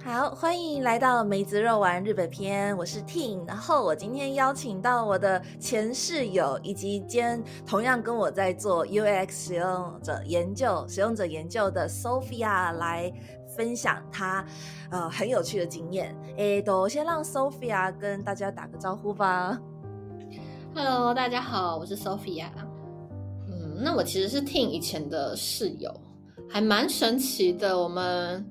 好，欢迎来到梅子肉丸日本篇，我是 Ting。然后我今天邀请到我的前室友，以及兼同样跟我在做 UX 使用者研究、使用者研究的 Sophia 来分享她呃很有趣的经验。诶，都先让 Sophia 跟大家打个招呼吧。Hello，大家好，我是 Sophia。嗯，那我其实是 Ting 以前的室友，还蛮神奇的。我们。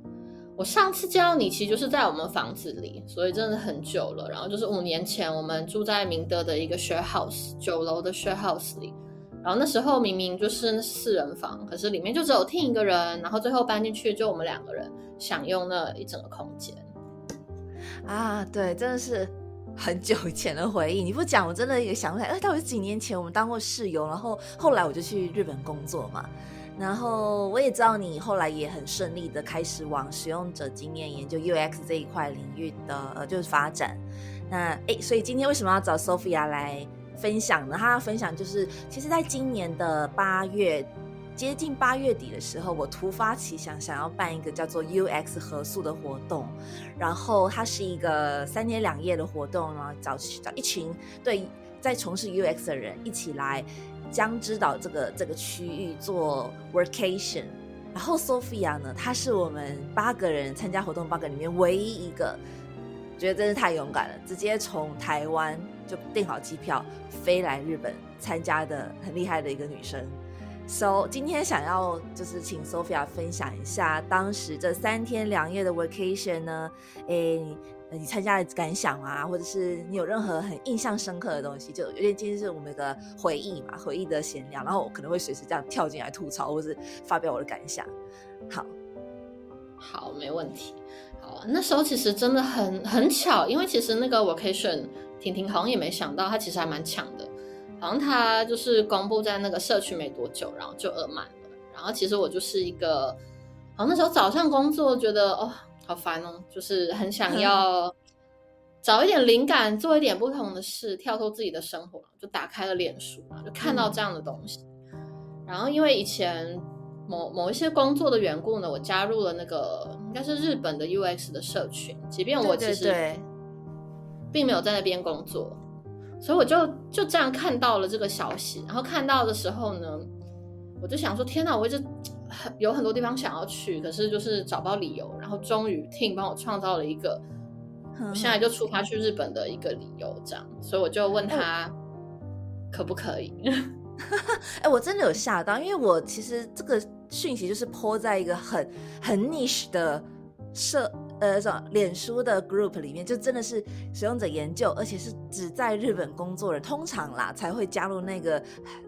我上次见到你，其实就是在我们房子里，所以真的很久了。然后就是五年前，我们住在明德的一个 share house 九楼的 share house 里。然后那时候明明就是四人房，可是里面就只有听一个人。然后最后搬进去就我们两个人享用那一整个空间。啊，对，真的是很久以前的回忆。你不讲，我真的也想不起来。哎，到底是几年前我们当过室友，然后后来我就去日本工作嘛。然后我也知道你后来也很顺利的开始往使用者经验研究 UX 这一块领域的呃就是发展。那诶，所以今天为什么要找 Sophia 来分享呢？她要分享就是，其实在今年的八月接近八月底的时候，我突发奇想想要办一个叫做 UX 合宿的活动。然后它是一个三天两夜的活动，然后找找一群对在从事 UX 的人一起来。江之岛这个这个区域做 workation，然后 Sophia 呢，她是我们八个人参加活动八个里面唯一一个，觉得真是太勇敢了，直接从台湾就订好机票飞来日本参加的很厉害的一个女生。So 今天想要就是请 Sophia 分享一下当时这三天两夜的 vacation 呢，诶。你参加的感想啊，或者是你有任何很印象深刻的东西，就有点今天是我们的回忆嘛，回忆的闲聊，然后我可能会随时这样跳进来吐槽，或是发表我的感想。好，好，没问题。好，那时候其实真的很很巧，因为其实那个 vacation，婷婷好像也没想到，她其实还蛮强的，好像她就是公布在那个社区没多久，然后就额满了。然后其实我就是一个，好像那时候早上工作觉得哦。好烦哦，就是很想 要找一点灵感，做一点不同的事，跳脱自己的生活，就打开了脸书嘛，就看到这样的东西。然后因为以前某某一些工作的缘故呢，我加入了那个应该是日本的 UX 的社群，即便我其实并没有在那边工作，所以我就就这样看到了这个消息。然后看到的时候呢，我就想说：天哪，我一直。有很多地方想要去，可是就是找不到理由。然后终于 Ting 帮我创造了一个，我现在就出发去日本的一个理由，这样。所以我就问他可不可以？哎，我真的有吓到，因为我其实这个讯息就是泼在一个很很 niche 的社。呃，什么？脸书的 group 里面就真的是使用者研究，而且是只在日本工作的，通常啦才会加入那个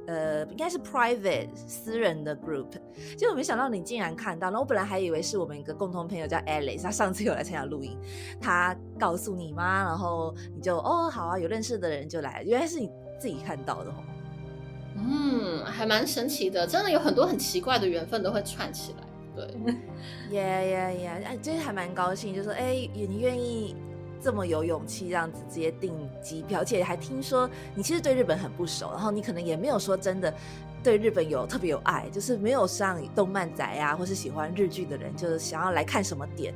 呃，应该是 private 私人的 group。结果没想到你竟然看到，那我本来还以为是我们一个共同朋友叫 Alice，他上次有来参加录音，他告诉你吗？然后你就哦，好啊，有认识的人就来，原来是你自己看到的哦。嗯，还蛮神奇的，真的有很多很奇怪的缘分都会串起来。对，耶耶耶！哎，真的还蛮高兴，就说哎，你愿意这么有勇气这样子直接订机票，而且还听说你其实对日本很不熟，然后你可能也没有说真的对日本有特别有爱，就是没有像动漫宅啊，或是喜欢日剧的人，就是想要来看什么点，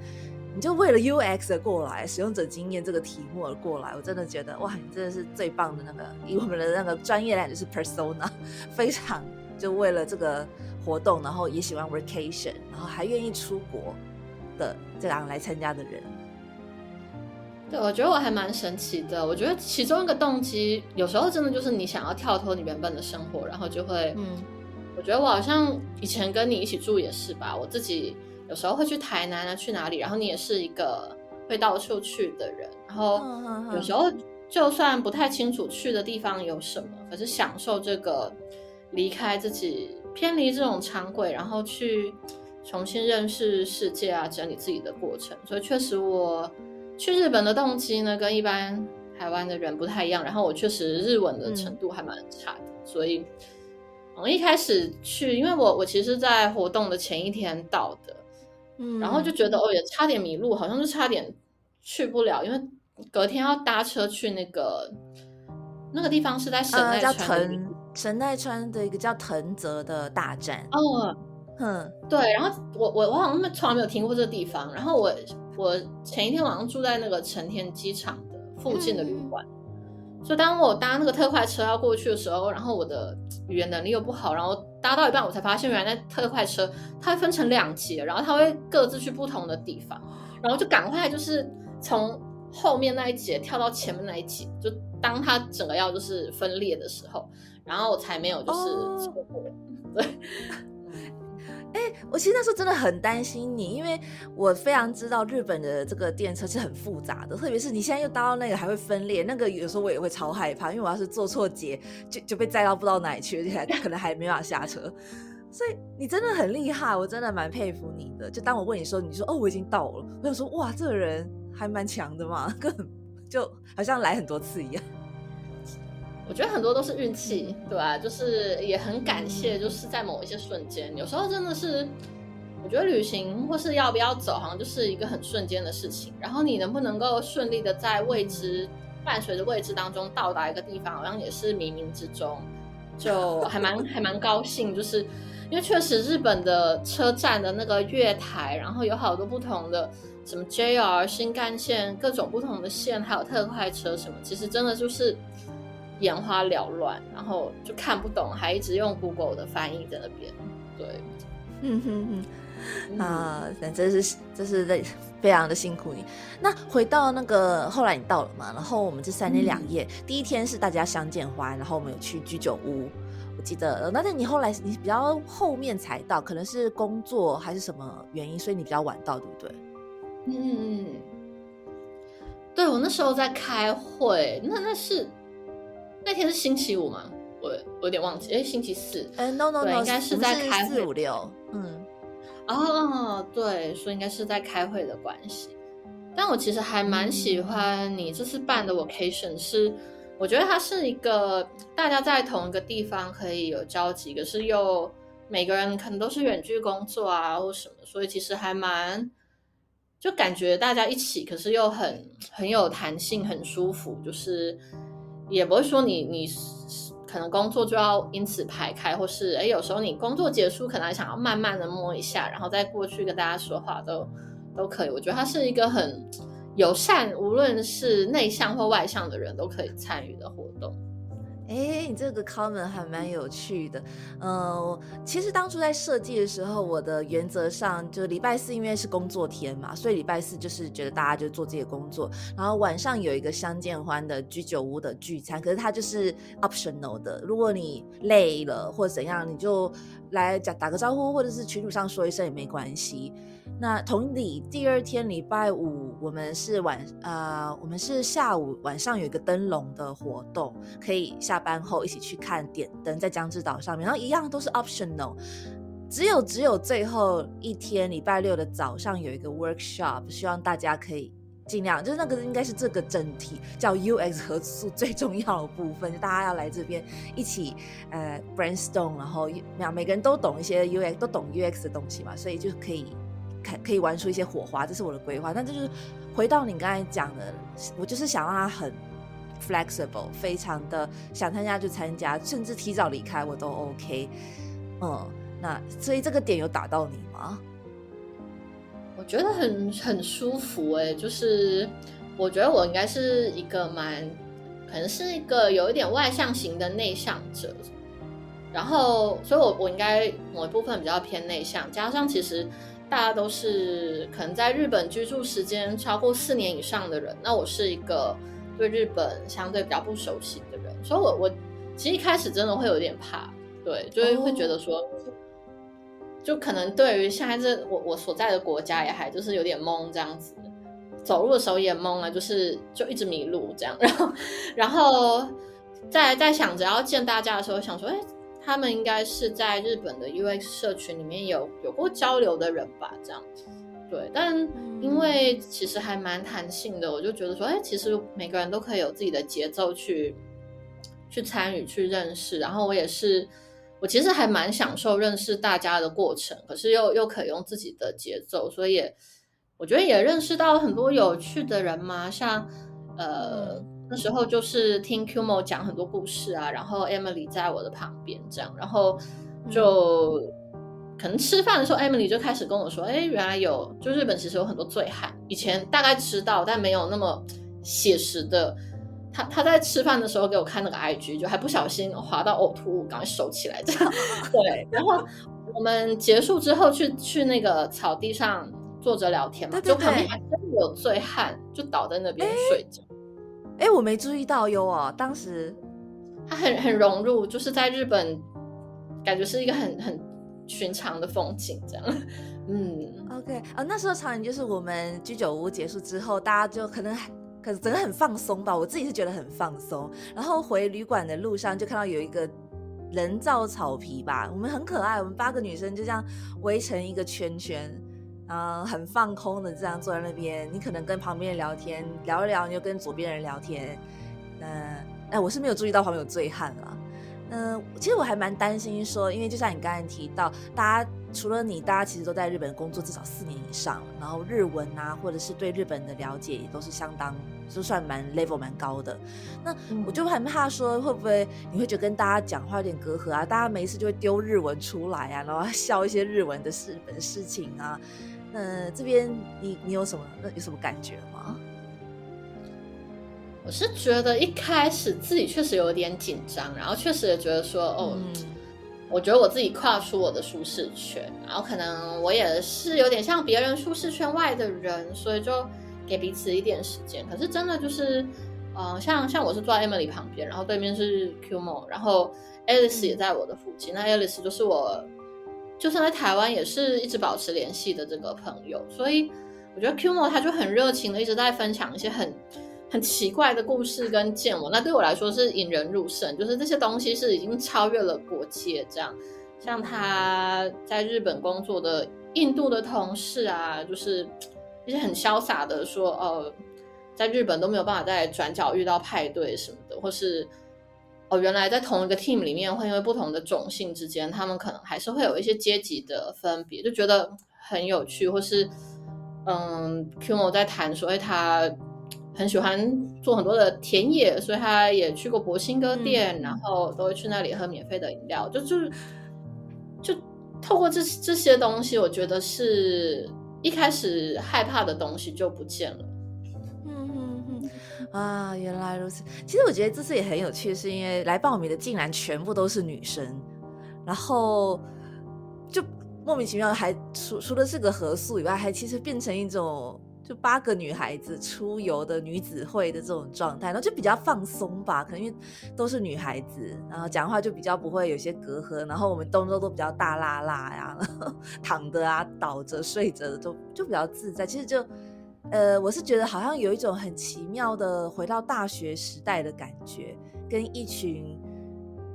你就为了 UX 而过来，使用者经验这个题目而过来，我真的觉得哇，你真的是最棒的那个，以我们的那个专业来就是 persona，非常就为了这个。活动，然后也喜欢 vacation，然后还愿意出国的这样来参加的人，对我觉得我还蛮神奇的。我觉得其中一个动机，有时候真的就是你想要跳脱你原本的生活，然后就会，嗯，我觉得我好像以前跟你一起住也是吧。我自己有时候会去台南啊，去哪里，然后你也是一个会到处去的人，然后有时候就算不太清楚去的地方有什么，可是享受这个离开自己。偏离这种常轨，然后去重新认识世界啊，整理自己的过程。所以确实，我去日本的动机呢，跟一般台湾的人不太一样。然后我确实日文的程度还蛮差的，所以我一开始去，因为我我其实，在活动的前一天到的，嗯，然后就觉得哦，也差点迷路，好像就差点去不了，因为隔天要搭车去那个那个地方是在神奈川。神奈川的一个叫藤泽的大站。哦，嗯，对。然后我我我好像从来没有听过这个地方。然后我我前一天晚上住在那个成田机场的附近的旅馆，所以当我搭那个特快车要过去的时候，然后我的语言能力又不好，然后搭到一半，我才发现原来那特快车它会分成两节，然后它会各自去不同的地方，然后就赶快就是从后面那一节跳到前面那一节，就当它整个要就是分裂的时候，然后我才没有就是错过，对。哎，我其实那时候真的很担心你，因为我非常知道日本的这个电车是很复杂的，特别是你现在又搭到那个还会分裂，那个有时候我也会超害怕，因为我要是坐错节，就就被载到不知道哪里去，而且可能还没法下车。所以你真的很厉害，我真的蛮佩服你的。就当我问你说，你说哦我已经到了，我想说哇，这个人还蛮强的嘛，根 本就好像来很多次一样。我觉得很多都是运气，对吧？就是也很感谢，就是在某一些瞬间，有时候真的是，我觉得旅行或是要不要走，好像就是一个很瞬间的事情。然后你能不能够顺利的在未知伴随着未知当中到达一个地方，好像也是冥冥之中，就还蛮 还蛮高兴。就是因为确实日本的车站的那个月台，然后有好多不同的什么 JR 新干线，各种不同的线，还有特快车什么，其实真的就是。眼花缭乱，然后就看不懂，还一直用 Google 的翻译在那边。对，嗯哼哼，啊，那真是这是在非常的辛苦你。那回到那个后来你到了嘛？然后我们这三天两夜，第一天是大家相见欢，然后我们有去居酒屋，我记得。那但你后来你比较后面才到，可能是工作还是什么原因，所以你比较晚到，对不对？嗯，对我那时候在开会，那那是。那天是星期五吗？我我有点忘记，哎，星期四。哎，no no no，应该是在开四五六。嗯，哦，对，所以应该是在开会的关系。但我其实还蛮喜欢你这次办的 vacation，是我觉得它是一个大家在同一个地方可以有交集，可是又每个人可能都是远距工作啊或什么，所以其实还蛮就感觉大家一起，可是又很很有弹性，很舒服，就是。也不会说你你可能工作就要因此排开，或是哎有时候你工作结束可能还想要慢慢的摸一下，然后再过去跟大家说话都都可以。我觉得它是一个很友善，无论是内向或外向的人都可以参与的活动。哎，你这个 comment 还蛮有趣的。嗯，其实当初在设计的时候，我的原则上就礼拜四因为是工作天嘛，所以礼拜四就是觉得大家就做自己的工作，然后晚上有一个相见欢的居酒屋的聚餐，可是它就是 optional 的。如果你累了或怎样，你就来讲打个招呼，或者是群主上说一声也没关系。那同理，第二天礼拜五，我们是晚呃，我们是下午晚上有一个灯笼的活动，可以下班后一起去看点灯，在江之岛上面，然后一样都是 optional，只有只有最后一天礼拜六的早上有一个 workshop，希望大家可以尽量，就是那个应该是这个整体叫 UX 合作最重要的部分，就大家要来这边一起呃 brainstorm，然后每每个人都懂一些 UX，都懂 UX 的东西嘛，所以就可以。可以玩出一些火花，这是我的规划。但就是回到你刚才讲的，我就是想让他很 flexible，非常的想参加就参加，甚至提早离开我都 OK。嗯，那所以这个点有打到你吗？我觉得很很舒服哎，就是我觉得我应该是一个蛮，可能是一个有一点外向型的内向者，然后所以我我应该某一部分比较偏内向，加上其实。大家都是可能在日本居住时间超过四年以上的人，那我是一个对日本相对比较不熟悉的人，所以我我其实一开始真的会有点怕，对，就会会觉得说，就可能对于现在这我我所在的国家也还就是有点懵这样子，走路的时候也懵啊，就是就一直迷路这样，然后然后在在想着要见大家的时候，想说，哎。他们应该是在日本的 UX 社群里面有有过交流的人吧，这样，对。但因为其实还蛮弹性的，我就觉得说，哎，其实每个人都可以有自己的节奏去去参与、去认识。然后我也是，我其实还蛮享受认识大家的过程，可是又又可以用自己的节奏，所以我觉得也认识到很多有趣的人嘛，像呃。那时候就是听 Qmo 讲很多故事啊，然后 Emily 在我的旁边这样，然后就可能吃饭的时候，Emily 就开始跟我说：“哎，原来有，就日本其实有很多醉汉，以前大概知道，但没有那么写实的。”他他在吃饭的时候给我看那个 IG，就还不小心滑到呕吐物，赶快收起来这样。对，然后我们结束之后去去那个草地上坐着聊天嘛，就旁边还真的有醉汉就倒在那边睡觉。哎，我没注意到哟哦，当时他很很融入，就是在日本，感觉是一个很很寻常的风景这样。嗯，OK 啊，那时候场景就是我们居酒屋结束之后，大家就可能。可是整个很放松吧，我自己是觉得很放松。然后回旅馆的路上就看到有一个人造草皮吧，我们很可爱，我们八个女生就这样围成一个圈圈，嗯，很放空的这样坐在那边。你可能跟旁边人聊天，聊一聊，你就跟左边人聊天。那哎，我是没有注意到旁边有醉汉了。嗯，其实我还蛮担心说，因为就像你刚才提到，大家除了你，大家其实都在日本工作至少四年以上，然后日文啊，或者是对日本的了解也都是相当，就算蛮 level 蛮高的。那我就很怕说，会不会你会觉得跟大家讲话有点隔阂啊？大家没事就会丢日文出来啊，然后笑一些日文的事本事情啊。那这边你你有什么有什么感觉吗？我是觉得一开始自己确实有点紧张，然后确实也觉得说，哦，我觉得我自己跨出我的舒适圈，然后可能我也是有点像别人舒适圈外的人，所以就给彼此一点时间。可是真的就是，呃，像像我是坐在 Emily 旁边，然后对面是 Qmo，然后 Alice 也在我的附近。那 Alice 就是我，就算在台湾也是一直保持联系的这个朋友，所以我觉得 Qmo 他就很热情的一直在分享一些很。很奇怪的故事跟见闻，那对我来说是引人入胜，就是这些东西是已经超越了国界。这样，像他在日本工作的印度的同事啊，就是一些很潇洒的说，呃，在日本都没有办法在转角遇到派对什么的，或是哦，原来在同一个 team 里面，会因为不同的种姓之间，他们可能还是会有一些阶级的分别，就觉得很有趣。或是，嗯，Qo 在谈说，哎，他。很喜欢做很多的田野，所以他也去过博兴哥店，然后都会去那里喝免费的饮料。就就是就透过这这些东西，我觉得是一开始害怕的东西就不见了。啊，原来如此。其实我觉得这次也很有趣，是因为来报名的竟然全部都是女生，然后就莫名其妙还除除了是个合宿以外，还其实变成一种。就八个女孩子出游的女子会的这种状态，然后就比较放松吧，可能因为都是女孩子，然后讲话就比较不会有些隔阂，然后我们动作都比较大拉拉呀，躺着啊、倒着、睡着的都就比较自在。其实就，呃，我是觉得好像有一种很奇妙的回到大学时代的感觉，跟一群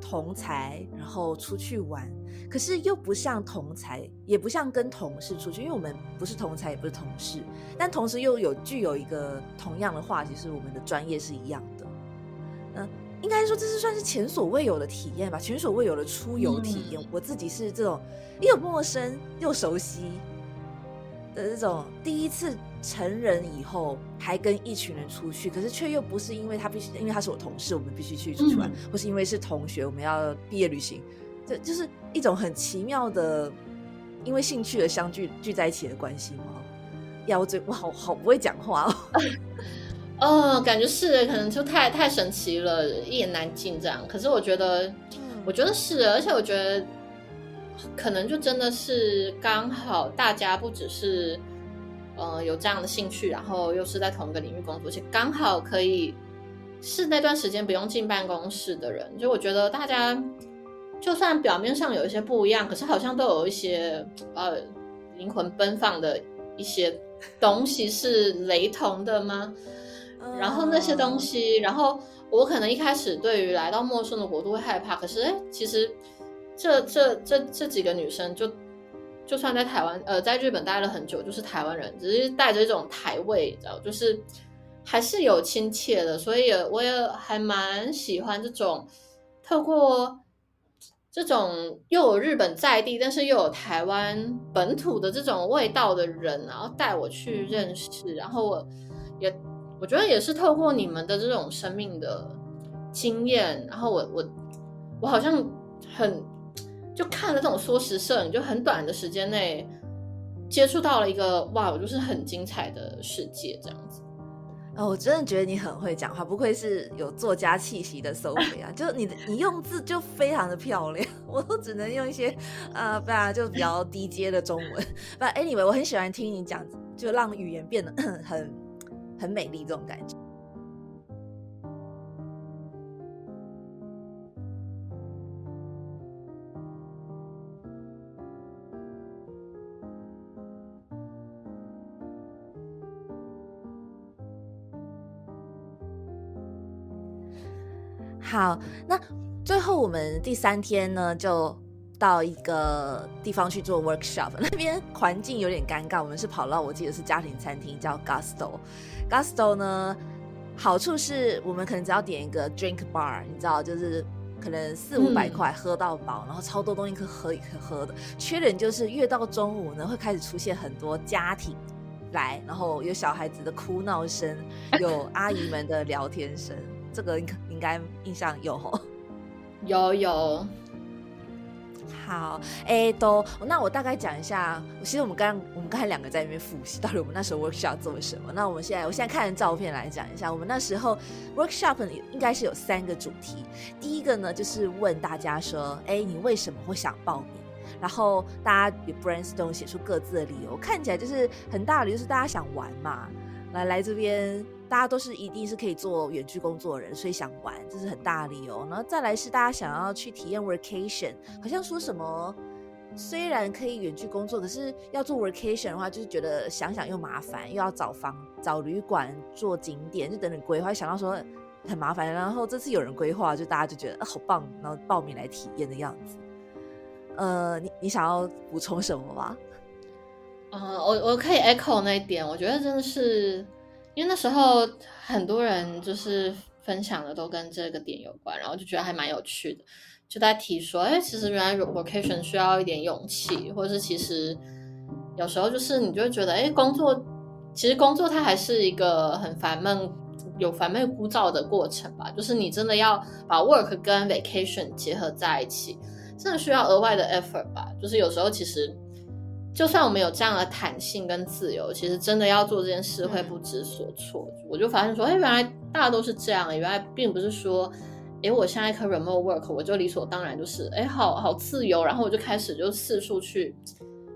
同才然后出去玩。可是又不像同才，也不像跟同事出去，因为我们不是同才，也不是同事，但同时又有具有一个同样的话题，是我们的专业是一样的。嗯，应该说这是算是前所未有的体验吧，前所未有的出游体验。我自己是这种又陌生又熟悉的这种第一次成人以后还跟一群人出去，可是却又不是因为他必须，因为他是我同事，我们必须去出去玩，或是因为是同学，我们要毕业旅行。这就是一种很奇妙的，因为兴趣而相聚聚在一起的关系吗？呀，我嘴我好好不会讲话哦。哦，感觉是，可能就太太神奇了，一言难尽这样。可是我觉得，我觉得是，而且我觉得，可能就真的是刚好大家不只是，呃，有这样的兴趣，然后又是在同一个领域工作，且刚好可以是那段时间不用进办公室的人，就我觉得大家。就算表面上有一些不一样，可是好像都有一些呃灵魂奔放的一些东西是雷同的吗？然后那些东西，然后我可能一开始对于来到陌生的国度会害怕，可是哎，其实这这这这几个女生就就算在台湾呃在日本待了很久，就是台湾人，只是带着一种台味，知道就是还是有亲切的，所以我也还蛮喜欢这种透过。这种又有日本在地，但是又有台湾本土的这种味道的人，然后带我去认识，然后我也我觉得也是透过你们的这种生命的经验，然后我我我好像很就看了这种缩时摄影，就很短的时间内接触到了一个哇，我就是很精彩的世界这样子。哦，我真的觉得你很会讲话，不愧是有作家气息的 Sophia，就你的你用字就非常的漂亮，我都只能用一些呃，不然就比较低阶的中文。But anyway，我很喜欢听你讲，就让语言变得 很很美丽这种感觉。好，那最后我们第三天呢，就到一个地方去做 workshop。那边环境有点尴尬，我们是跑到我记得是家庭餐厅，叫 Gusto。Gusto 呢，好处是我们可能只要点一个 drink bar，你知道，就是可能四五百块喝到饱，然后超多东西可喝可喝的。缺点就是越到中午呢，会开始出现很多家庭来，然后有小孩子的哭闹声，有阿姨们的聊天声。这个应应该印象有吼，有有，好，哎，都，那我大概讲一下。其实我们刚我们刚才两个在那边复习，到底我们那时候 workshop 做了什么。那我们现在，我现在看照片来讲一下，我们那时候 workshop 里应该是有三个主题。第一个呢，就是问大家说，哎，你为什么会想报名？然后大家有 brainstorm 写出各自的理由，看起来就是很大的理由是大家想玩嘛，来来这边。大家都是一定是可以做远距工作的人，所以想玩，这是很大的理由。然后再来是大家想要去体验 vacation，好像说什么虽然可以远距工作，可是要做 vacation 的话，就是觉得想想又麻烦，又要找房、找旅馆、做景点，就等等规划，想到说很麻烦。然后这次有人规划，就大家就觉得好棒，然后报名来体验的样子。呃，你你想要补充什么吗？呃，我我可以 echo 那一点，我觉得真的是。因为那时候很多人就是分享的都跟这个点有关，然后就觉得还蛮有趣的，就在提说，哎，其实原来 vocation 需要一点勇气，或者是其实有时候就是你就会觉得，哎，工作其实工作它还是一个很烦闷、有烦闷枯燥的过程吧，就是你真的要把 work 跟 vacation 结合在一起，真的需要额外的 effort 吧，就是有时候其实。就算我们有这样的弹性跟自由，其实真的要做这件事会不知所措。我就发现说，哎，原来大家都是这样，原来并不是说，哎，我现在可 remote work，我就理所当然就是，哎，好好自由，然后我就开始就四处去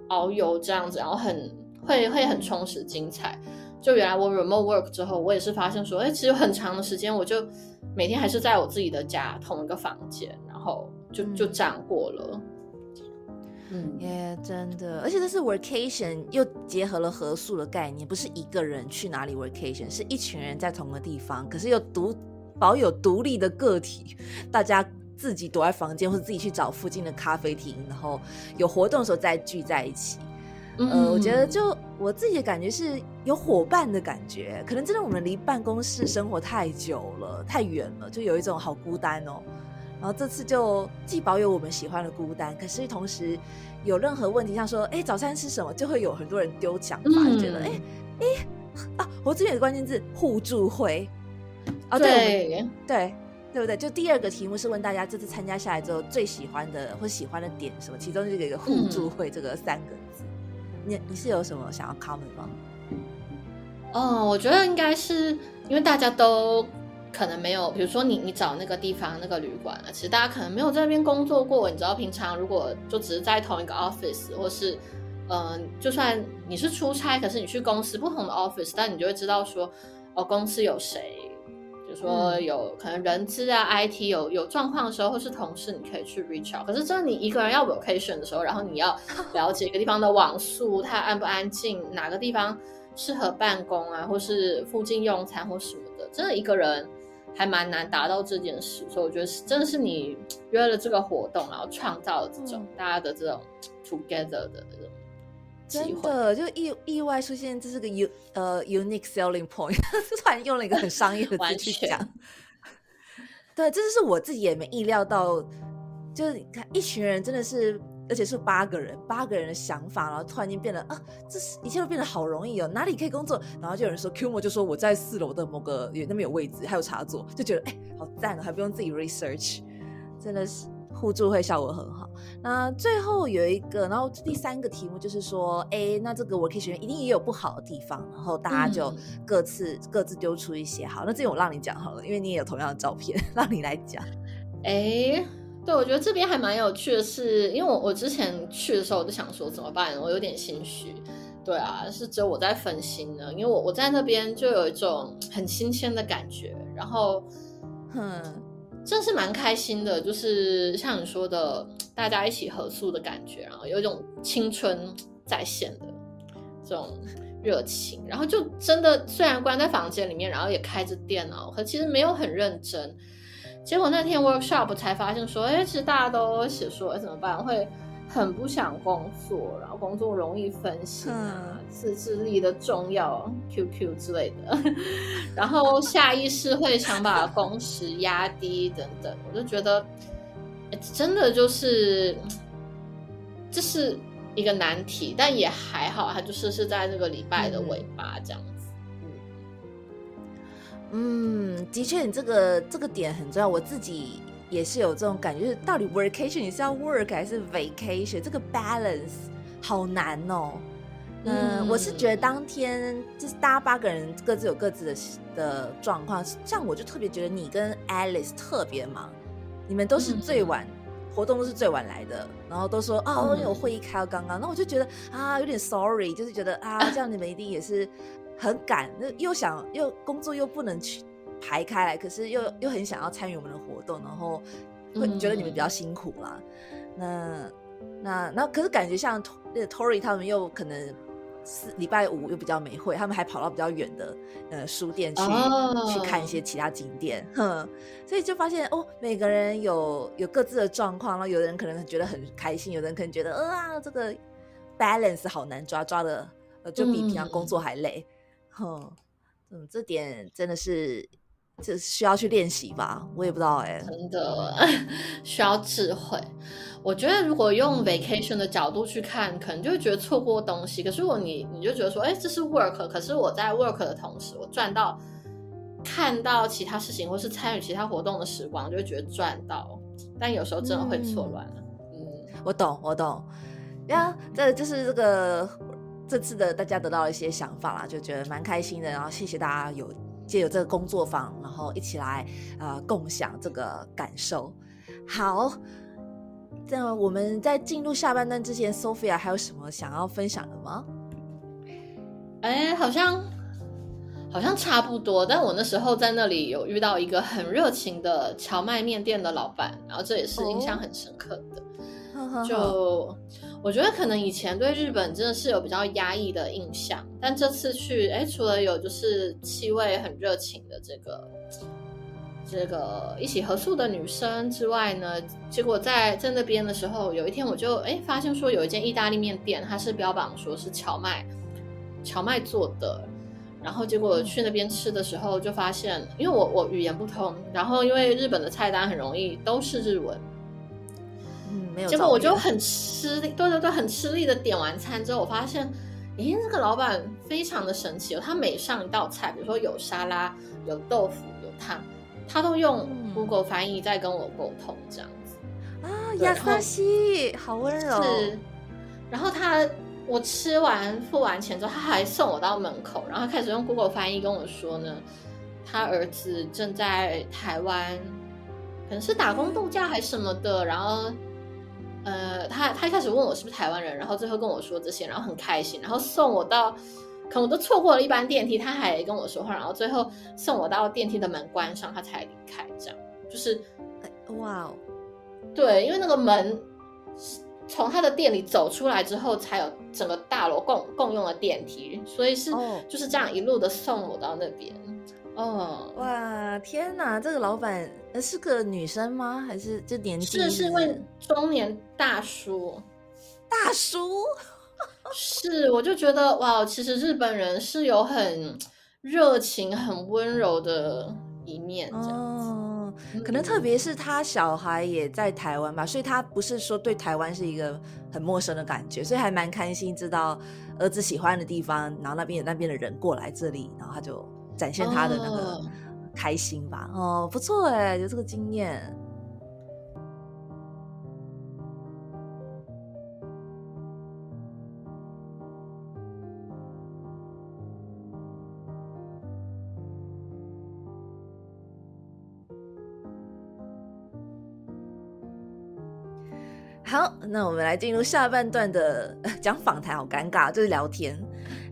遨游这样子，然后很会会很充实精彩。就原来我 remote work 之后，我也是发现说，哎，其实很长的时间我就每天还是在我自己的家同一个房间，然后就就这样过了。嗯，耶，真的，而且这是 vacation 又结合了合宿的概念，不是一个人去哪里 vacation，是一群人在同个地方，可是又独保有独立的个体，大家自己躲在房间，或者自己去找附近的咖啡厅，然后有活动的时候再聚在一起。呃，我觉得就我自己的感觉是有伙伴的感觉，可能真的我们离办公室生活太久了，太远了，就有一种好孤单哦。然后这次就既保有我们喜欢的孤单，可是同时有任何问题，像说哎早餐吃什么，就会有很多人丢讲法，就觉得哎哎啊，我这边有个关键字互助会啊，对对对不对？就第二个题目是问大家这次参加下来之后最喜欢的或喜欢的点什么，其中就有一个互助会这个三个字，你你是有什么想要 comment 吗？哦，我觉得应该是因为大家都。可能没有，比如说你你找那个地方那个旅馆啊，其实大家可能没有在那边工作过。你知道，平常如果就只是在同一个 office，或是嗯，就算你是出差，可是你去公司不同的 office，但你就会知道说，哦，公司有谁，比如说有可能人资啊、IT 有有状况的时候，或是同事，你可以去 reach out。可是真的你一个人要 vacation 的时候，然后你要 了解一个地方的网速，它安不安静，哪个地方适合办公啊，或是附近用餐或什么的，真的一个人。还蛮难达到这件事，所以我觉得是真的是你约了这个活动，然后创造了这种大家的这种 together 的这种真的就意意外出现，这是个 u 呃 unique selling point，突然用了一个很商业的字去讲。对，这就是我自己也没意料到，就是你看一群人真的是。而且是八个人，八个人的想法，然后突然间变得啊，这是一切都变得好容易哦，哪里可以工作？然后就有人说，Q 模就说我在四楼的某个有那边有位置，还有插座，就觉得哎，好赞哦，还不用自己 research，真的是互助会效果很好。那最后有一个，然后第三个题目就是说，哎，那这个 workation 一定也有不好的地方，然后大家就各自各自丢出一些。好，那这我让你讲好了，因为你也有同样的照片，让你来讲。哎，对，我觉得这边还蛮有趣的，是因为我我之前去的时候我就想说怎么办，我有点心虚。对啊，是只有我在分心呢，因为我我在那边就有一种很新鲜的感觉，然后，嗯，真是蛮开心的，就是像你说的，大家一起合宿的感觉，然后有一种青春在线的这种热情，然后就真的虽然关在房间里面，然后也开着电脑，可其实没有很认真。结果那天 workshop 才发现说，哎，其实大家都写说，哎，怎么办会？很不想工作，然后工作容易分心啊，自制力的重要，QQ 之类的，然后下意识会想把工时压低等等，我就觉得真的就是这是一个难题，但也还好，它就是是在这个礼拜的尾巴这样子。嗯，的确，你这个这个点很重要，我自己。也是有这种感觉，就是到底 vacation 你是要 work 还是 vacation？这个 balance 好难哦。嗯，我是觉得当天就是大家八个人各自有各自的的状况，像我就特别觉得你跟 Alice 特别忙，你们都是最晚活动都是最晚来的，然后都说哦有会议开到刚刚，那我就觉得啊有点 sorry，就是觉得啊这样你们一定也是很赶，那又想又工作又不能去。排开来，可是又又很想要参与我们的活动，然后会觉得你们比较辛苦啦。那那那，可是感觉像那个 Tory 他们又可能是礼拜五又比较没会，他们还跑到比较远的呃书店去去看一些其他景点，哼。所以就发现哦，每个人有有各自的状况，然后有的人可能觉得很开心，有的人可能觉得啊这个 balance 好难抓，抓的呃就比平常工作还累，哼。嗯，这点真的是。这需要去练习吧，我也不知道哎，真的 需要智慧。我觉得如果用 vacation 的角度去看，可能就会觉得错过东西。可是如果你你就觉得说，哎，这是 work，可是我在 work 的同时，我赚到看到其他事情或是参与其他活动的时光，就会觉得赚到。但有时候真的会错乱了。嗯，我懂，我懂。呀，这就是这个这次的大家得到了一些想法啦，就觉得蛮开心的。然后谢谢大家有。借由这个工作坊，然后一起来呃共享这个感受。好，那我们在进入下半段之前，Sophia 还有什么想要分享的吗？哎，好像好像差不多。但我那时候在那里有遇到一个很热情的荞麦面店的老板，然后这也是印象很深刻的。就我觉得可能以前对日本真的是有比较压抑的印象，但这次去，哎，除了有就是气味很热情的这个这个一起合宿的女生之外呢，结果在在那边的时候，有一天我就哎发现说有一间意大利面店，它是标榜说是荞麦荞麦做的，然后结果去那边吃的时候就发现，因为我我语言不通，然后因为日本的菜单很容易都是日文。结果我就很吃力，对对对，很吃力的点完餐之后，我发现，咦，那个老板非常的神奇哦，他每上一道菜，比如说有沙拉、有豆腐、有汤，他都用 Google 翻译在跟我沟通，这样子啊，亚萨西，好温柔。是，然后他我吃完付完钱之后，他还送我到门口，然后开始用 Google 翻译跟我说呢，他儿子正在台湾，可能是打工度假还是什么的，然后。呃，他他一开始问我是不是台湾人，然后最后跟我说这些，然后很开心，然后送我到，可能我都错过了一班电梯，他还跟我说话，然后最后送我到电梯的门关上，他才离开。这样就是，哇哦，对，因为那个门从他的店里走出来之后，才有整个大楼共共用的电梯，所以是就是这样一路的送我到那边。哦，哇，天哪！这个老板是个女生吗？还是就年纪？是是位中年大叔，大叔 是，我就觉得哇，其实日本人是有很热情、很温柔的一面，这样子。可能特别是他小孩也在台湾吧，所以他不是说对台湾是一个很陌生的感觉，所以还蛮开心知道儿子喜欢的地方，然后那边有那边的人过来这里，然后他就。展现他的那个开心吧哦不错诶有这个经验。好那我们来进入下半段的 讲访谈好尴尬就是聊天。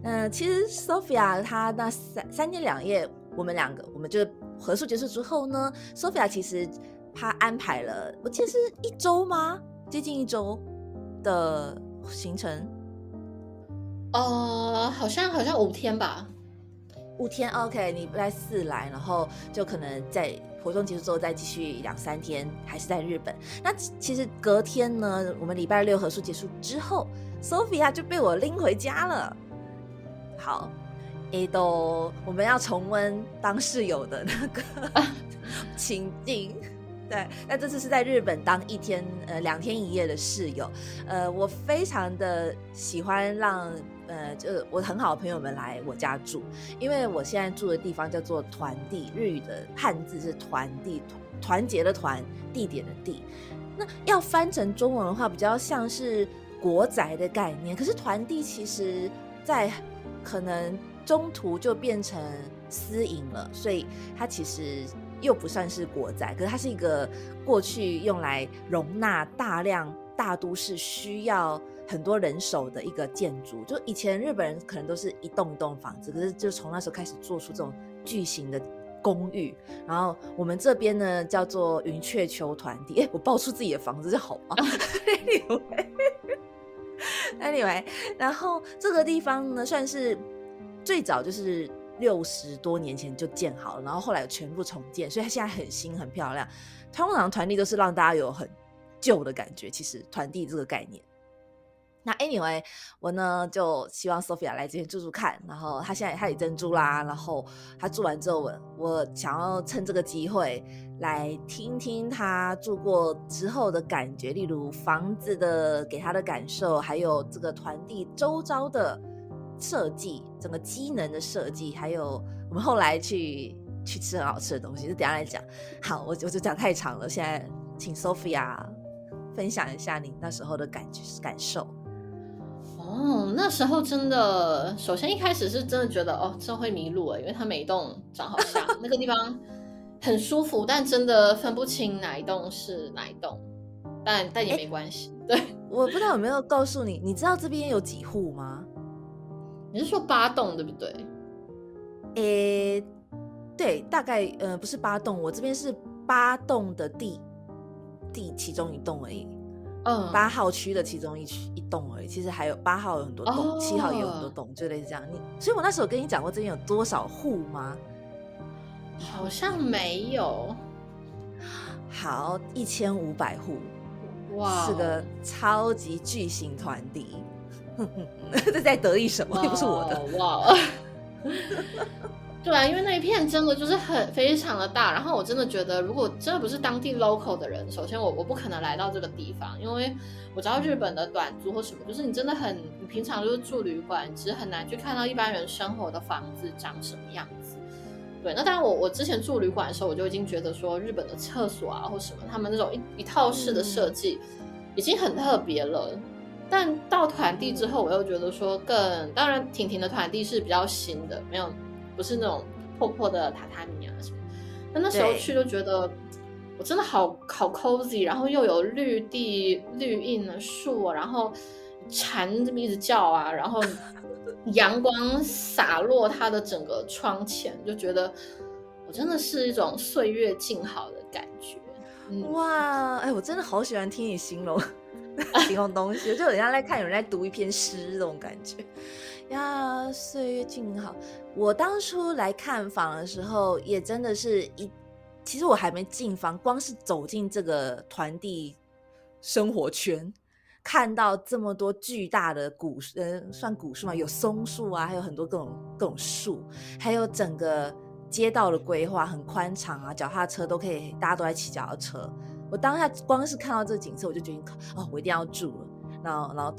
嗯，其实 Sophia 她那三三天两夜，我们两个，我们就合宿结束之后呢，Sophia 其实她安排了，我记得是一周吗？接近一周的行程。呃，好像好像五天吧，五天。OK，你拜四来，然后就可能在活动结束之后再继续两三天，还是在日本。那其实隔天呢，我们礼拜六合宿结束之后，Sophia 就被我拎回家了。好，A 都我们要重温当室友的那个 情境。对，那这次是在日本当一天呃两天一夜的室友。呃，我非常的喜欢让。呃，就是我很好的朋友们来我家住，因为我现在住的地方叫做团地，日语的汉字是团地，团结的团，地点的地。那要翻成中文的话，比较像是国宅的概念。可是团地其实，在可能中途就变成私营了，所以它其实又不算是国宅。可是它是一个过去用来容纳大量大都市需要。很多人手的一个建筑，就以前日本人可能都是一栋一栋房子，可是就从那时候开始做出这种巨型的公寓。然后我们这边呢叫做云雀丘团体，哎，我爆出自己的房子就好吗 Anyway，然后这个地方呢算是最早就是六十多年前就建好了，然后后来全部重建，所以它现在很新很漂亮。通常团地都是让大家有很旧的感觉，其实团地这个概念。那 anyway，我呢就希望 Sophia 来这边住住看，然后她现在她也珍珠啦，然后她住完之后，我我想要趁这个机会来听听她住过之后的感觉，例如房子的给她的感受，还有这个团地周遭的设计，整个机能的设计，还有我们后来去去吃很好吃的东西，就等下来讲。好，我我就讲太长了，现在请 Sophia 分享一下你那时候的感觉感受。哦，那时候真的，首先一开始是真的觉得哦，真会迷路了，因为它每一栋长好像，那个地方很舒服，但真的分不清哪一栋是哪一栋，但但也没关系。对，我不知道有没有告诉你，你知道这边有几户吗？你是说八栋对不对？诶，对，大概呃不是八栋，我这边是八栋的第第其中一栋而已。嗯，八号区的其中一区一栋而已，其实还有八号有很多栋，七号也有很多栋，就类似这样。你，所以我那时候跟你讲过这边有多少户吗？好像没有。好，一千五百户，哇，是个超级巨型团体。这在得意什么？又不是我的哇。对啊，因为那一片真的就是很非常的大，然后我真的觉得，如果真的不是当地 local 的人，首先我我不可能来到这个地方，因为我知道日本的短租或什么，就是你真的很，你平常就是住旅馆，其实很难去看到一般人生活的房子长什么样子。对，那当然我我之前住旅馆的时候，我就已经觉得说日本的厕所啊或什么，他们那种一一套式的设计已经很特别了，但到团地之后，我又觉得说更，当然婷婷的团地是比较新的，没有。不是那种破破的榻榻米啊什么，但那时候去就觉得我真的好好 cozy，然后又有绿地绿荫的树，然后蝉这么一直叫啊，然后 阳光洒落它的整个窗前，就觉得我真的是一种岁月静好的感觉。哇，哎，我真的好喜欢听你形容 形容东西，就很像在看有人在读一篇诗这种感觉。呀，岁月静好。我当初来看房的时候，也真的是一，其实我还没进房，光是走进这个团地生活圈，看到这么多巨大的古，呃，算古树嘛，有松树啊，还有很多各种各种树，还有整个街道的规划很宽敞啊，脚踏车都可以，大家都在骑脚踏车。我当下光是看到这景色，我就决定，哦，我一定要住了。然后，然后。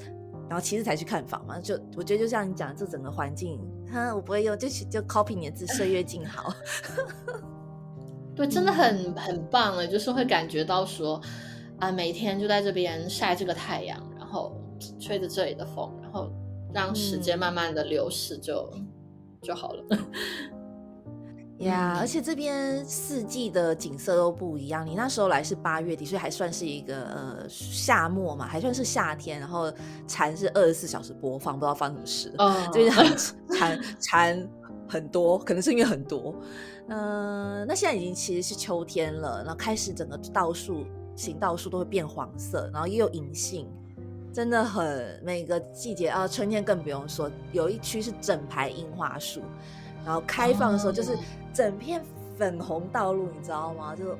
然后其实才去看房嘛，就我觉得就像你讲，这整个环境，哈，我不会用，就就 copy 你的字，岁月静好。对，真的很很棒了，就是会感觉到说，啊，每天就在这边晒这个太阳，然后吹着这里的风，然后让时间慢慢的流逝，就就好了。呀，而且这边四季的景色都不一样。你那时候来是八月底，所以还算是一个呃夏末嘛，还算是夏天。然后蝉是二十四小时播放，不知道发生什么事。哦，这边很蝉蝉很多，可能是因为很多。嗯，那现在已经其实是秋天了，然后开始整个道树、行道树都会变黄色，然后也有银杏，真的很每个季节啊，春天更不用说，有一区是整排樱花树。然后开放的时候就是整片粉红道路，你知道吗？就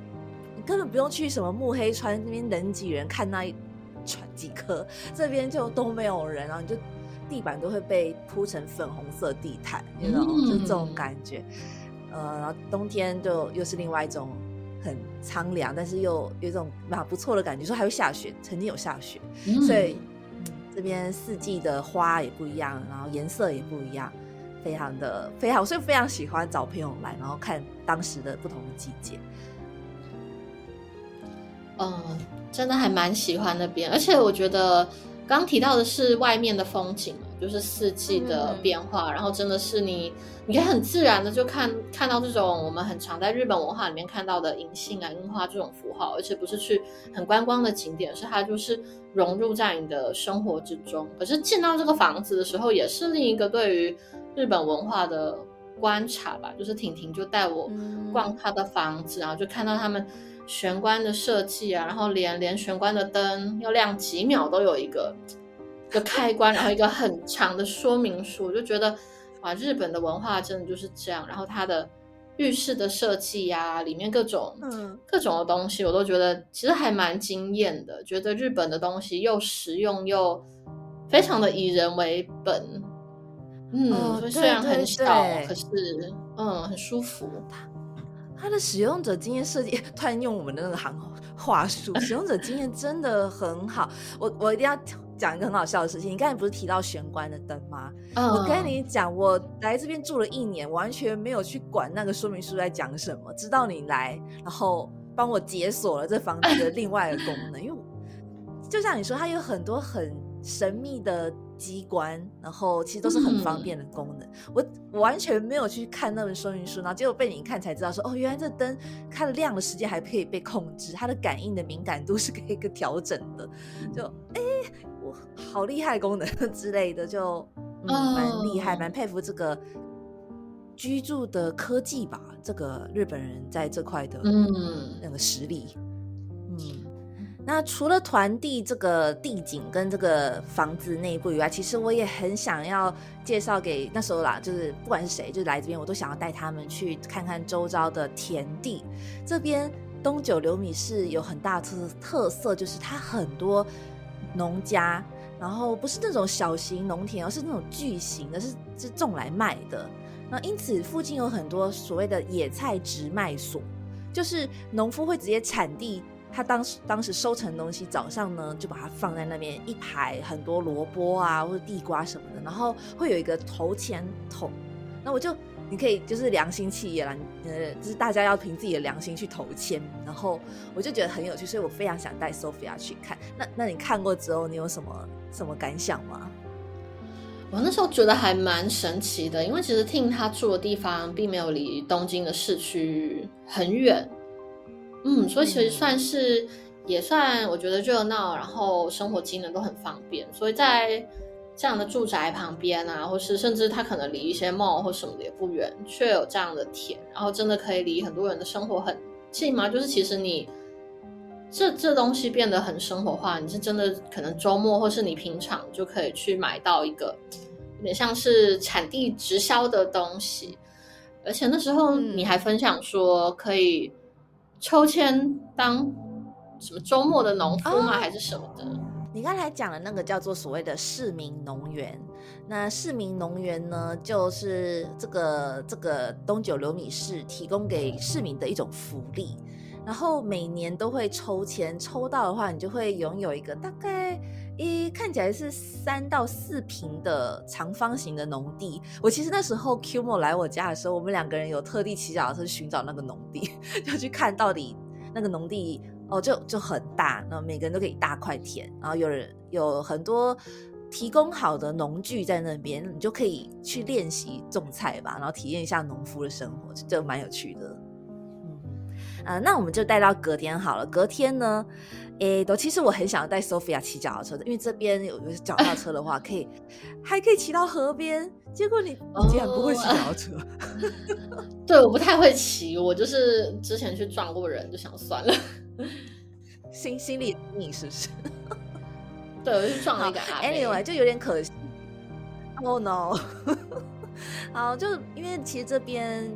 你根本不用去什么木黑川那边人挤人看那一船几颗，这边就都没有人，然后你就地板都会被铺成粉红色地毯，你知道吗？就这种感觉。呃，然后冬天就又是另外一种很苍凉，但是又有一种蛮不错的感觉，说还会下雪，曾经有下雪，所以这边四季的花也不一样，然后颜色也不一样。非常的非常，所以非常喜欢找朋友来，然后看当时的不同的季节。嗯，真的还蛮喜欢那边，而且我觉得刚提到的是外面的风景就是四季的变化，然后真的是你，你可以很自然的就看看到这种我们很常在日本文化里面看到的银杏啊、樱花这种符号，而且不是去很观光的景点，是它就是融入在你的生活之中。可是进到这个房子的时候，也是另一个对于日本文化的观察吧，就是婷婷就带我逛他的房子，然后就看到他们玄关的设计啊，然后连连玄关的灯要亮几秒都有一个一个开关，然后一个很长的说明书，我就觉得哇，日本的文化真的就是这样。然后它的浴室的设计呀，里面各种各种的东西，我都觉得其实还蛮惊艳的。觉得日本的东西又实用又非常的以人为本。嗯，虽然很小，可是嗯，很舒服。它它的使用者经验设计，突然用我们的那个行话术，使用者经验真的很好。我我一定要讲一个很好笑的事情。你刚才不是提到玄关的灯吗？我跟你讲，我来这边住了一年，完全没有去管那个说明书在讲什么，直到你来，然后帮我解锁了这房子的另外的功能。因为就像你说，它有很多很神秘的。机关，然后其实都是很方便的功能。我完全没有去看那本说明书，然后结果被你一看才知道，说哦，原来这灯它的亮的时间还可以被控制，它的感应的敏感度是可以个调整的。就哎，我好厉害功能 之类的，就蛮厉害，蛮佩服这个居住的科技吧。这个日本人在这块的嗯那个实力，嗯。那除了团地这个地景跟这个房子内部以外，其实我也很想要介绍给那时候啦，就是不管是谁，就是来这边，我都想要带他们去看看周遭的田地。这边东九流米市有很大特特色，就是它很多农家，然后不是那种小型农田，而是那种巨型的，是是种来卖的。那因此附近有很多所谓的野菜直卖所，就是农夫会直接产地。他当时当时收成东西，早上呢就把它放在那边一排，很多萝卜啊或者地瓜什么的，然后会有一个投钱筒，那我就你可以就是良心企业啦，呃，就是大家要凭自己的良心去投钱，然后我就觉得很有趣，所以我非常想带 Sophia 去看。那那你看过之后，你有什么什么感想吗？我那时候觉得还蛮神奇的，因为其实听他住的地方并没有离东京的市区很远。嗯，所以其实算是也算，我觉得热闹，然后生活机能都很方便。所以在这样的住宅旁边啊，或是甚至它可能离一些 mall 或什么的也不远，却有这样的田，然后真的可以离很多人的生活很近吗？就是其实你这这东西变得很生活化，你是真的可能周末或是你平常就可以去买到一个有点像是产地直销的东西，而且那时候你还分享说可以。抽签当什么周末的农夫吗？还是什么的？你刚才讲的那个叫做所谓的市民农园。那市民农园呢，就是这个这个东九流米市提供给市民的一种福利。然后每年都会抽签，抽到的话，你就会拥有一个大概。一看起来是三到四平的长方形的农地。我其实那时候 Q 莫来我家的时候，我们两个人有特地骑脚踏车寻找那个农地，就去看到底那个农地哦，就就很大，然后每个人都可以大块田，然后有人有很多提供好的农具在那边，你就可以去练习种菜吧，然后体验一下农夫的生活，就蛮有趣的。嗯，啊，那我们就带到隔天好了。隔天呢，诶，都其实我很想带 Sophia 骑脚踏车的，因为这边有有脚踏车的话，可以 还可以骑到河边。结果你你竟然不会骑脚踏车？对，我不太会骑，我就是之前去撞过人，就想算了。心心理阴影是不是？对，我就撞了一个。Anyway，就有点可惜。Oh no！好，就因为其实这边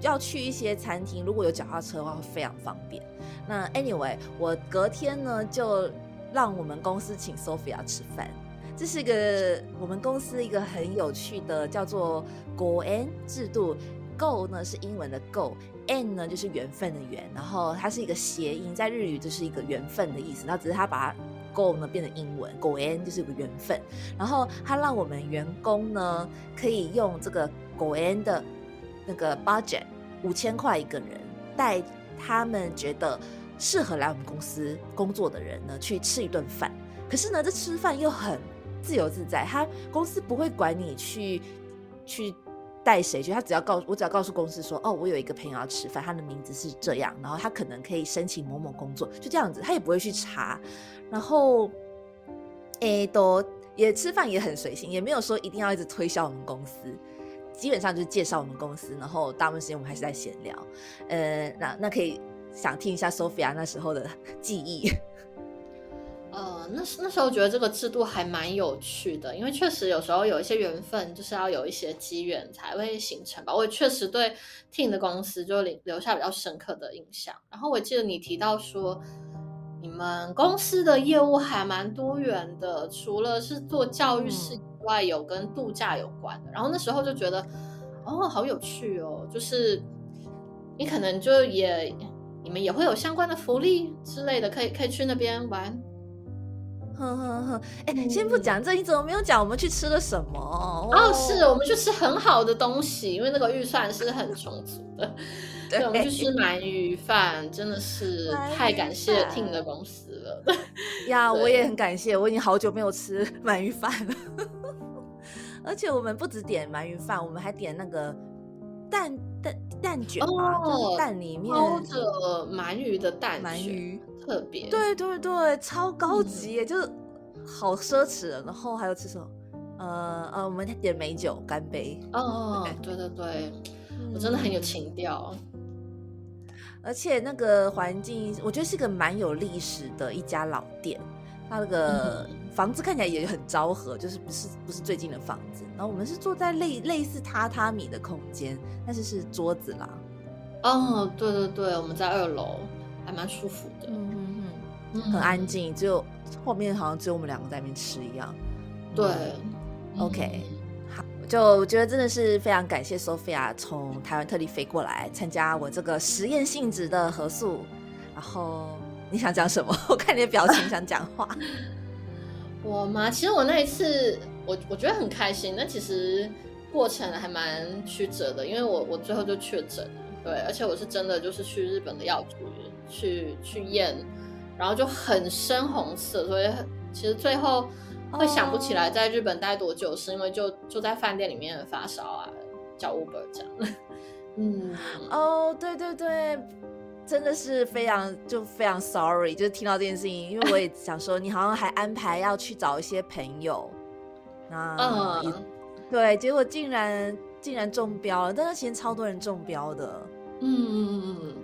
要去一些餐厅，如果有脚踏车的话，会非常方便。那 Anyway，我隔天呢就让我们公司请 Sophia 吃饭。这是一个我们公司一个很有趣的叫做 Go N 制度。Go 呢是英文的 Go，N 呢就是缘分的缘，然后它是一个谐音，在日语就是一个缘分的意思。那只是他把 Go 呢变成英文，Go N 就是个缘分。然后他让我们员工呢可以用这个 Go N 的那个 budget 五千块一个人，带他们觉得适合来我们公司工作的人呢去吃一顿饭。可是呢，这吃饭又很自由自在，他公司不会管你去去。带谁去？他只要告我，只要告诉公司说，哦，我有一个朋友要吃饭，他的名字是这样，然后他可能可以申请某某工作，就这样子，他也不会去查。然后，诶，都也吃饭也很随性，也没有说一定要一直推销我们公司，基本上就是介绍我们公司，然后大部分时间我们还是在闲聊。呃，那那可以想听一下 Sophia 那时候的记忆。呃，那时那时候觉得这个制度还蛮有趣的，因为确实有时候有一些缘分，就是要有一些机缘才会形成吧。我也确实对 Team 的公司就留留下比较深刻的印象。然后我记得你提到说，你们公司的业务还蛮多元的，除了是做教育事以外，有跟度假有关的。然后那时候就觉得，哦，好有趣哦，就是你可能就也你们也会有相关的福利之类的，可以可以去那边玩。哼哼哼，哎，先不讲这，你怎么没有讲我们去吃了什么？哦，是我们去吃很好的东西，因为那个预算是很充足的。对，我们去吃鳗鱼饭，真的是太感谢 Ting 的公司了。呀，我也很感谢，我已经好久没有吃鳗鱼饭了。而且我们不止点鳗鱼饭，我们还点那个蛋蛋蛋卷嘛，就是蛋里面包着鳗鱼的蛋鳗鱼。特别对对对，超高级，就是好奢侈。然后还有吃什么？呃呃，我们点美酒干杯。哦，对对对，我真的很有情调。而且那个环境，我觉得是个蛮有历史的一家老店。它那个房子看起来也很昭和，就是不是不是最近的房子。然后我们是坐在类类似榻榻米的空间，但是是桌子啦。哦，对对对，我们在二楼。还蛮舒服的，嗯嗯嗯，很安静，只有后面好像只有我们两个在那边吃一样。对，OK，好，就我觉得真的是非常感谢 Sophia 从台湾特地飞过来参加我这个实验性质的合宿。然后你想讲什么？我看你的表情想讲话。我吗？其实我那一次，我我觉得很开心。那其实过程还蛮曲折的，因为我我最后就确诊，对，而且我是真的就是去日本的药局。去去验，然后就很深红色，所以其实最后会想不起来在日本待多久，是因为就就在饭店里面发烧啊，叫 Uber 这样。嗯，哦，对对对，真的是非常就非常 sorry，就是听到这件事情，因为我也 想说，你好像还安排要去找一些朋友，那嗯，对，结果竟然竟然中标了，但是其实超多人中标的，嗯嗯嗯嗯。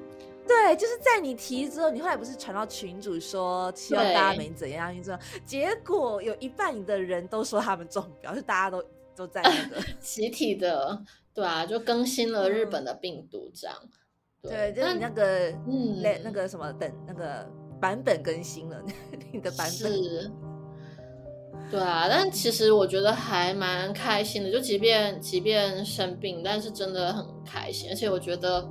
对，就是在你提之后，你后来不是传到群主说希望大家没怎样，你知道？结果有一半的人都说他们中标，就大家都 都在那个 集体的，对啊，就更新了日本的病毒这样。对，就是那个嗯，那那个什么等那个版本更新了，你的版本是。对啊，但其实我觉得还蛮开心的，就即便即便生病，但是真的很开心，而且我觉得。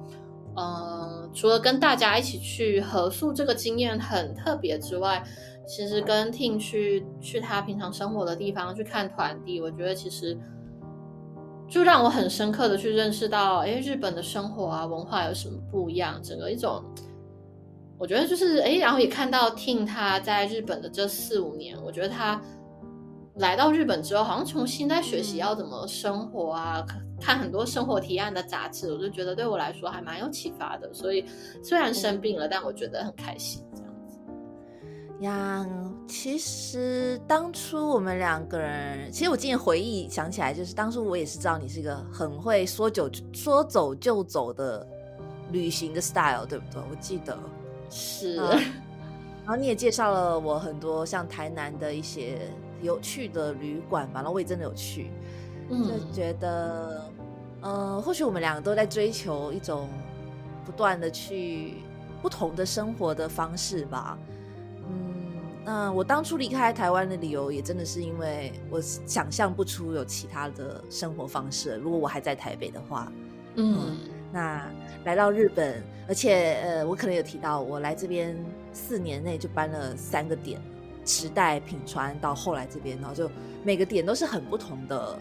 嗯，除了跟大家一起去合宿这个经验很特别之外，其实跟 Ting 去去他平常生活的地方去看团地，我觉得其实就让我很深刻的去认识到，哎，日本的生活啊文化有什么不一样，整个一种，我觉得就是哎，然后也看到 Ting 他在日本的这四五年，我觉得他来到日本之后，好像重新在学习要怎么生活啊，看很多生活提案的杂志，我就觉得对我来说还蛮有启发的。所以虽然生病了，但我觉得很开心。这样子呀，其实当初我们两个人，其实我今天回忆想起来，就是当初我也是知道你是一个很会说走说走就走的旅行的 style，对不对？我记得是。然后你也介绍了我很多像台南的一些有趣的旅馆吧，然后我也真的有去，就觉得，呃，或许我们两个都在追求一种不断的去不同的生活的方式吧。嗯，那我当初离开台湾的理由也真的是因为我想象不出有其他的生活方式。如果我还在台北的话，嗯，那来到日本，而且呃，我可能有提到我来这边。四年内就搬了三个点，池袋、品川到后来这边，然后就每个点都是很不同的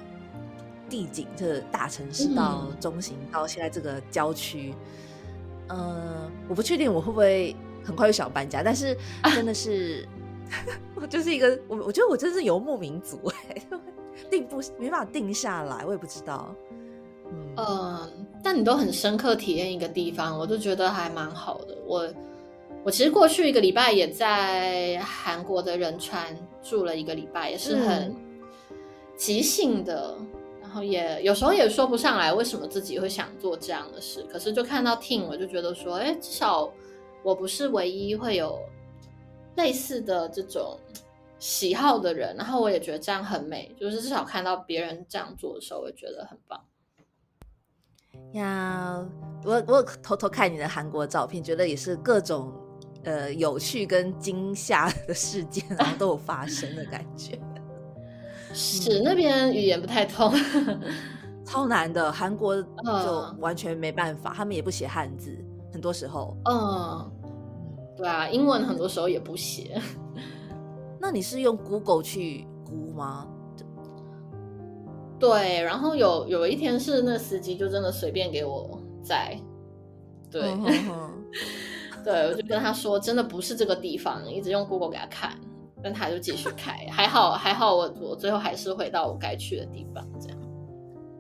地景，就是大城市到中型到现在这个郊区。嗯，我不确定我会不会很快就想搬家，但是真的是，我就是一个我，我觉得我真是游牧民族哎，定不没办法定下来，我也不知道。嗯，但你都很深刻体验一个地方，我就觉得还蛮好的。我。我其实过去一个礼拜也在韩国的仁川住了一个礼拜，也是很即兴的，然后也有时候也说不上来为什么自己会想做这样的事。可是就看到 Team 我就觉得说，哎，至少我不是唯一会有类似的这种喜好的人。然后我也觉得这样很美，就是至少看到别人这样做的时候，我觉得很棒。呀，我我偷偷看你的韩国照片，觉得也是各种。呃，有趣跟惊吓的事件，然后都有发生的感觉。是那边语言不太通，超难的。韩国就完全没办法，他们也不写汉字，很多时候。嗯，对啊，英文很多时候也不写。那你是用 Google 去估吗？对，然后有有一天是那司机就真的随便给我载，对。对，我就跟他说，真的不是这个地方，一直用 Google 给他看，但他就继续开，还好还好，我我最后还是回到我该去的地方，这样。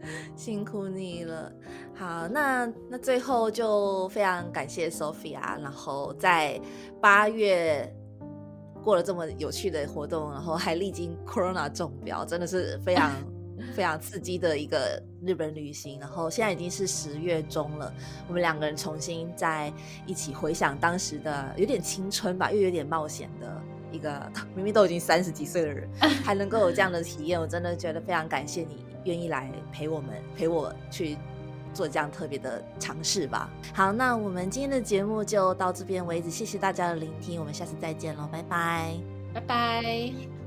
辛苦你了。好，那那最后就非常感谢 Sophia，然后在八月过了这么有趣的活动，然后还历经 Corona 中标，真的是非常。非常刺激的一个日本旅行，然后现在已经是十月中了，我们两个人重新在一起回想当时的有点青春吧，又有点冒险的一个，明明都已经三十几岁的人，还能够有这样的体验，我真的觉得非常感谢你愿意来陪我们，陪我去做这样特别的尝试吧。好，那我们今天的节目就到这边为止，谢谢大家的聆听，我们下次再见喽，拜拜，拜拜。